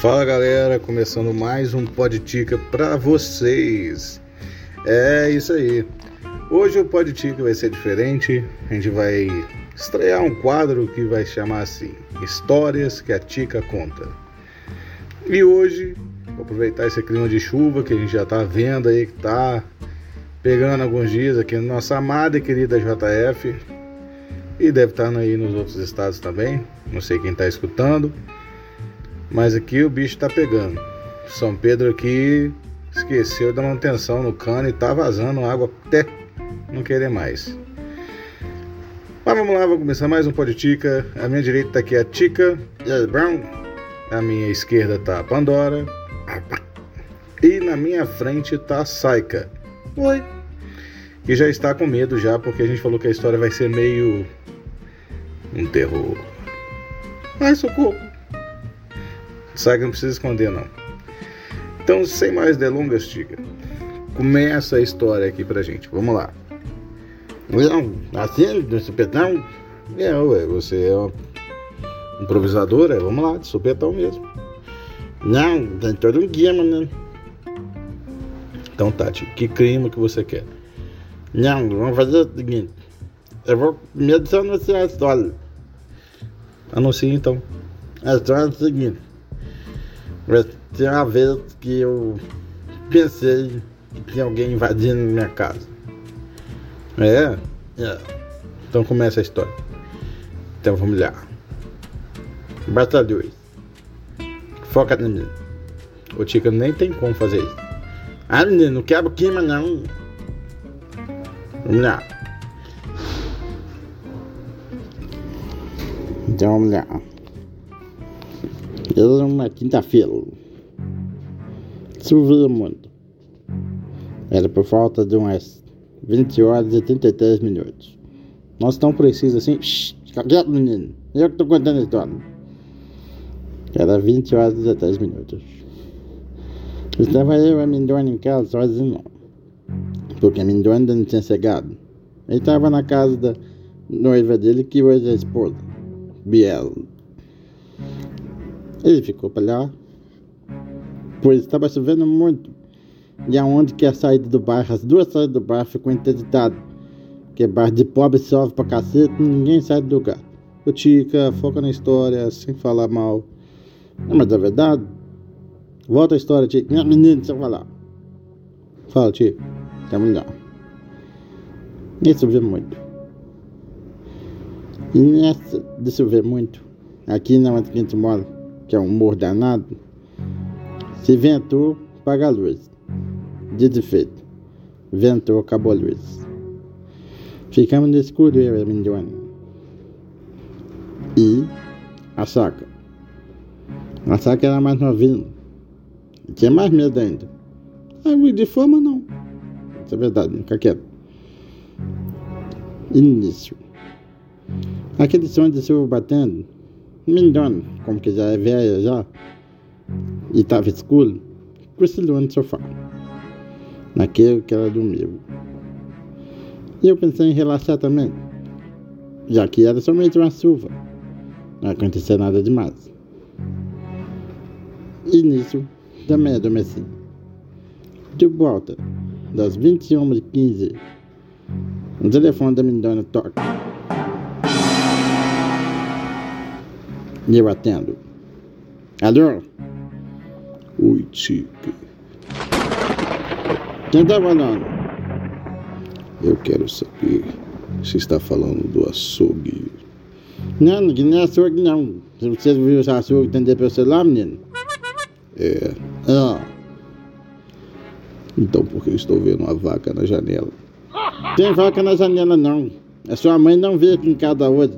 Fala galera, começando mais um Podtica para vocês. É isso aí. Hoje o Podtica vai ser diferente. A gente vai estrear um quadro que vai chamar assim: Histórias que a Tica conta. E hoje, vou aproveitar esse clima de chuva que a gente já tá vendo aí que tá pegando alguns dias aqui na nossa amada e querida JF. E deve estar aí nos outros estados também. Não sei quem está escutando. Mas aqui o bicho está pegando. São Pedro aqui esqueceu da manutenção no cano e tá vazando água até não querer mais. Mas vamos lá, vamos começar mais um Tica. A minha direita tá aqui a Tica Brown. A minha esquerda tá a Pandora. E na minha frente tá a Saika. Oi. Que já está com medo já, porque a gente falou que a história vai ser meio um terror. Ai, socorro. Saga não precisa esconder, não. Então, sem mais delongas, Tiga, começa a história aqui pra gente. Vamos lá. Não, assim, de supetão? É, ué, você é uma improvisadora? Vamos lá, de supetão mesmo. Não, tem todo um guia, né? Então, Tati, que clima que você quer? Não, vamos fazer o seguinte. Eu vou primeiro anunciar a história. Anuncie então. A história é o seguinte. Tem uma vez que eu pensei que tinha alguém invadindo minha casa. É? É. Então começa a história. Então vamos lá. Batalhões. Foca no menino. O Tica nem tem como fazer isso. Ah, menino, não quebra o clima não. Vamos lá. Então vamos lá. Era uma quinta-feira. Chovia muito. Era por falta de umas 20 horas e 33 minutos. Nós tão precisos assim. Shhh, fica quieto, menino. Eu que tô contando a história. Era 20 horas e 13 minutos. Estava eu e a Mindona em casa sozinho. Porque a Mindona ainda não tinha chegado. Ele estava na casa da noiva dele, que hoje é a esposa, Biel. Ele ficou para lá, pois estava chovendo muito. E aonde que é a saída do bairro, as duas saídas do bairro ficou interditado. Que bairro de pobre chove pra cacete, ninguém sai do lugar. O Tica, foca na história, sem falar mal. Não, mas é verdade. Volta a história, Tica. Menina, deixa eu falar. Fala, Tica. Tá melhor. Isso vê muito. E nessa de chover muito, aqui na onde a gente mora, que é um morro danado, se ventou, paga a luz. Dito feito. Ventou, acabou a luz. Ficamos no escuro, eu e a Mindona. E a saca. A saca era mais novinha. Tinha mais medo ainda. Ah, de fama não. Isso é verdade, fica quieto. Início. Aquele som de chuva batendo, Mindona, como que já é velha já, e estava escuro, cochilou no sofá, naquele que ela dormiu. E eu pensei em relaxar também, já que era somente uma chuva, não acontecia nada demais. E nisso, também adormeci. De volta, das 21h15, o telefone da Mindona toca. E eu atendo. Alô? Oi, Tica. Quem tá falando? Eu quero saber se está falando do açougue. Não, que não é açougue não. Se você viu esse açougue atender pelo celular, menino? É. Ah, Então por que eu estou vendo uma vaca na janela? tem vaca na janela não. A sua mãe não veio aqui em casa hoje.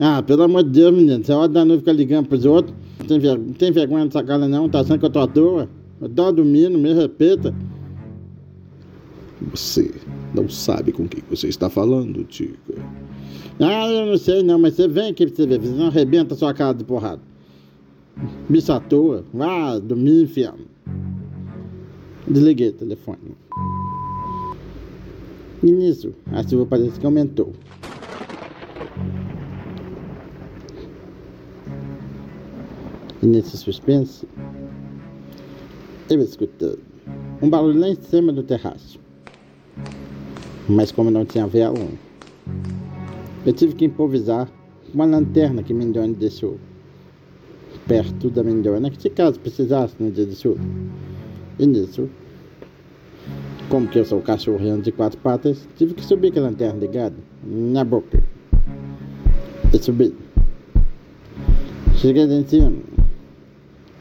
Ah, pelo amor de Deus, menino. Você hora da noite fica ligando pros outros. Tem, ver... tem vergonha dessa cara não. Tá achando que eu tô à toa? Eu tô dormindo, me respeita. Você não sabe com quem você está falando, Tica. Ah, eu não sei não, mas você vem aqui pra você ver. Você não arrebenta sua cara de porrada. Bicho à toa. Vá dormir, inferno. Desliguei o telefone. E nisso, a chuva parece que aumentou. E nesse suspense, Eu escutei um barulho lá em cima do terraço. Mas como não tinha vela, eu tive que improvisar uma lanterna que Mindone deixou perto da Mindona, que se caso precisasse no dia de chuva. E nisso, como que eu sou cachorro de quatro patas, tive que subir com a lanterna ligada na boca. E subi. Cheguei em cima.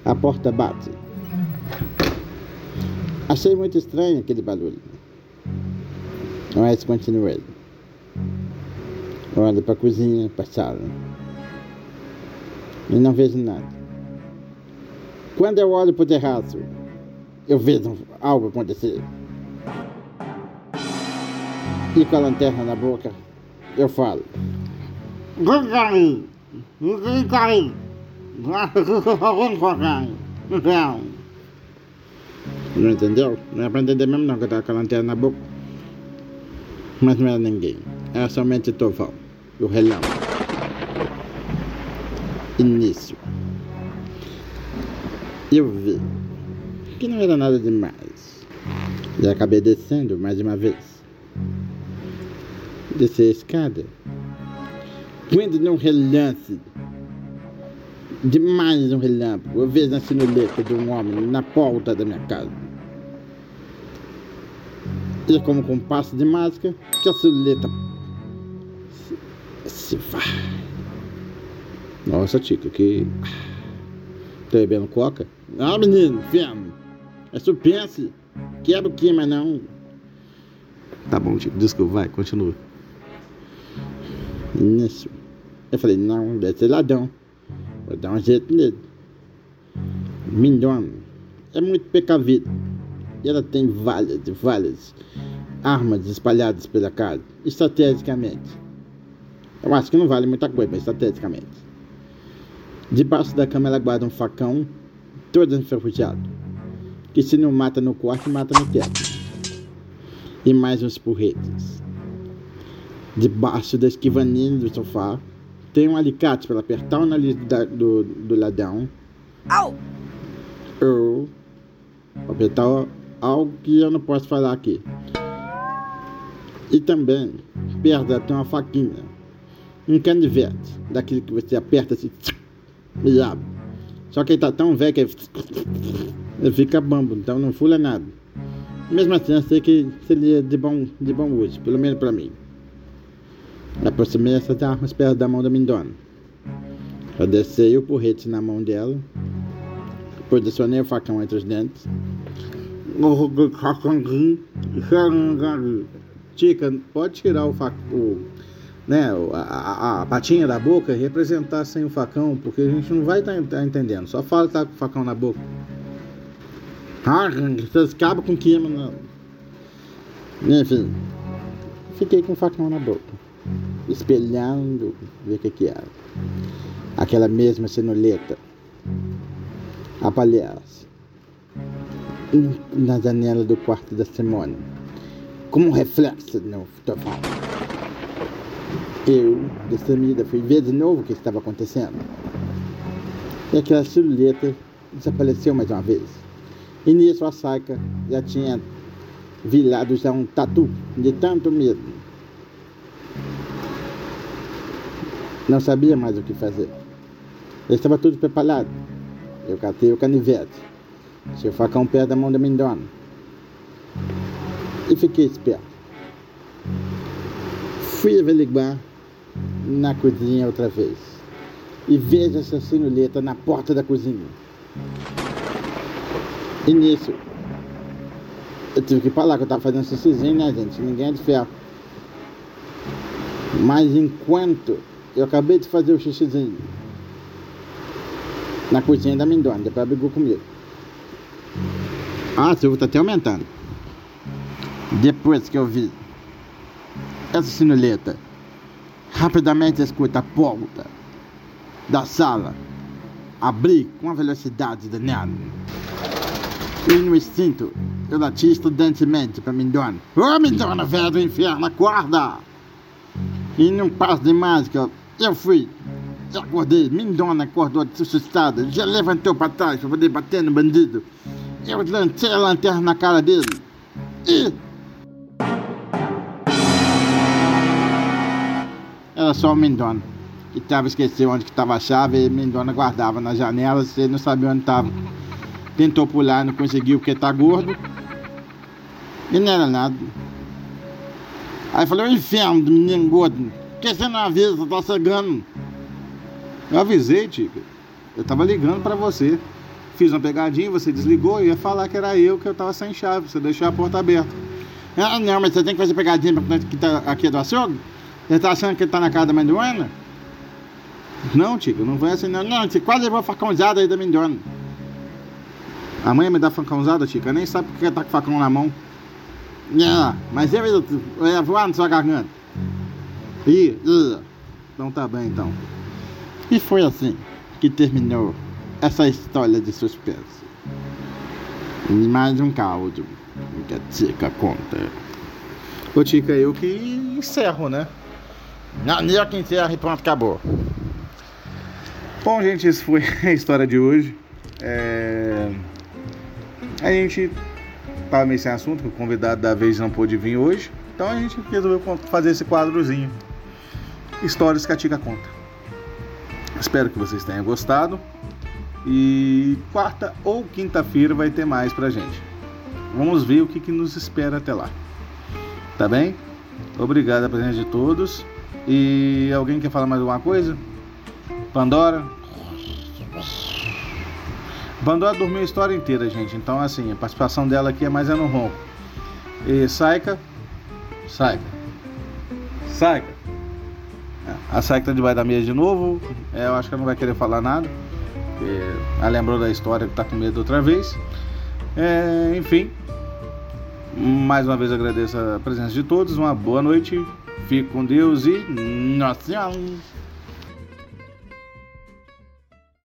A porta bate. Achei muito estranho aquele barulho. Mas continuei. Olho para a cozinha, para a sala. E não vejo nada. Quando eu olho para o terraço, eu vejo algo acontecer. E com a lanterna na boca, eu falo. Não entendeu? Não é pra entender mesmo não que eu tava com a lanterna na boca. Mas não era ninguém. Era somente Tovão e o relâmpago. Nisso, eu vi que não era nada demais. E acabei descendo mais uma vez. Desci a escada. Quando num relance, demais um relâmpago, eu vejo a silhueta de um homem na porta da minha casa. E como com um passo de mágica, que a silhueta se, se vai. Nossa, Tica, que. Tá bebendo coca? Ah, menino, fêmea. É suspense. Quebra o queima, não. Tá bom, Tico, desculpa, vai, continua. Nisso. Eu falei, não, deve ser ladrão. Vou dar um jeito nele. Mindona é muito precavido. E ela tem várias e várias armas espalhadas pela casa, estrategicamente. Eu acho que não vale muita coisa, mas estrategicamente. Debaixo da cama ela guarda um facão todo enferrujado, que se não mata no quarto, mata no teto. E mais uns porretes. Debaixo da esquivaninha do sofá, tem um alicate para apertar o nariz do, do, do ladrão. Au! Ou apertar algo que eu não posso falar aqui. E também, perto dela tem uma faquinha, um canivete, daquele que você aperta assim e abre. Só que ele tá tão velho que ele fica bambo, então não fula nada. Mesmo assim, eu sei que seria de bom, de bom uso, pelo menos para mim. Aproximei essas armas perto da mão da Mindona. Eu descei o porrete na mão dela, posicionei o facão entre os dentes. Tica, pode tirar o facão, né, a, a, a, patinha da boca e representar sem o facão, porque a gente não vai estar tá, tá entendendo. Só fala que tá com o facão na boca. Vocês acabam com queima. Enfim, fiquei com o facão na boca, espelhando, ver o que, que era. Aquela mesma cenoleta, a palhaça, na janela do quarto da Simone, como um reflexo no tofão. Eu, destemida, fui ver de novo o que estava acontecendo. E aquela silhueta desapareceu mais uma vez. E nisso a Saika já tinha virado já um tatu de tanto medo. Não sabia mais o que fazer. Eu estava tudo preparado. Eu catei o canivete. Seu facão perto da mão da Mindona. E fiquei esperto. Fui averiguar na cozinha outra vez. E vejo essa sinuleta na porta da cozinha. E nisso, eu tive que falar que eu estava fazendo xixizinho, né, gente? Ninguém é de ferro. Mas enquanto eu acabei de fazer o xixizinho na cozinha da Mindona, depois ela brigou comigo. Ah, Silva tá até aumentando. Depois que eu vi essa sinuleta, rapidamente escuta a porta da sala abrir com a velocidade danada. E no instinto, eu lati estudantemente para Mindona. Ô oh, Mindona, velho do inferno, acorda! E num passo de mágica, eu fui. Eu acordei, Mindona acordou assustada, já levantou para trás para poder bater no bandido. Eu lancei a lanterna na cara dele. E. Era só o Mendona. Que tava esquecendo onde que tava a chave e Mendona guardava nas janelas, ele não sabia onde tava. Tentou pular, não conseguiu porque tá gordo. E não era nada. Aí falou, o inferno do menino gordo. Que você não avisa? Tá chegando. Eu avisei, Tica. Eu tava ligando pra você. Fiz uma pegadinha, você desligou e ia falar que era eu que eu tava sem chave. Você deixou a porta aberta. Ah, não, mas você tem que fazer pegadinha pra que tá aqui do açougue? Você tá achando que ele tá na casa da Mendona? Não, Tico, não vai assim não. Não, você quase levou a facãozada aí da Mendona. A mãe me dá facãozada, Tico. Eu nem sabe porque tá com facão na mão. Não, mas eu ia voar na sua garganta. Ih, ih. Então tá bem, então. E foi assim que terminou essa história de suspense. E mais um caldo que a Tica conta. Ô Tica, eu que encerro, né? Eu que encerro e pronto, acabou. Bom, gente, isso foi a história de hoje. É... A gente tava meio sem assunto, o convidado da vez não pôde vir hoje. Então a gente resolveu fazer esse quadrozinho. Histórias que a Tica conta. Espero que vocês tenham gostado. E quarta ou quinta-feira vai ter mais pra gente. Vamos ver o que, que nos espera até lá. Tá bem? Obrigado a presença de todos. E alguém quer falar mais alguma coisa? Pandora? Pandora dormiu a história inteira, gente. Então, assim, a participação dela aqui é mais é no ronco. E Saika? Saika. Saika. A Saika tá debaixo da de novo. É, eu acho que ela não vai querer falar nada. Ela lembrou da história que tá com medo outra vez. É, enfim. Mais uma vez agradeço a presença de todos. Uma boa noite. Fique com Deus e. Nossa Senhora!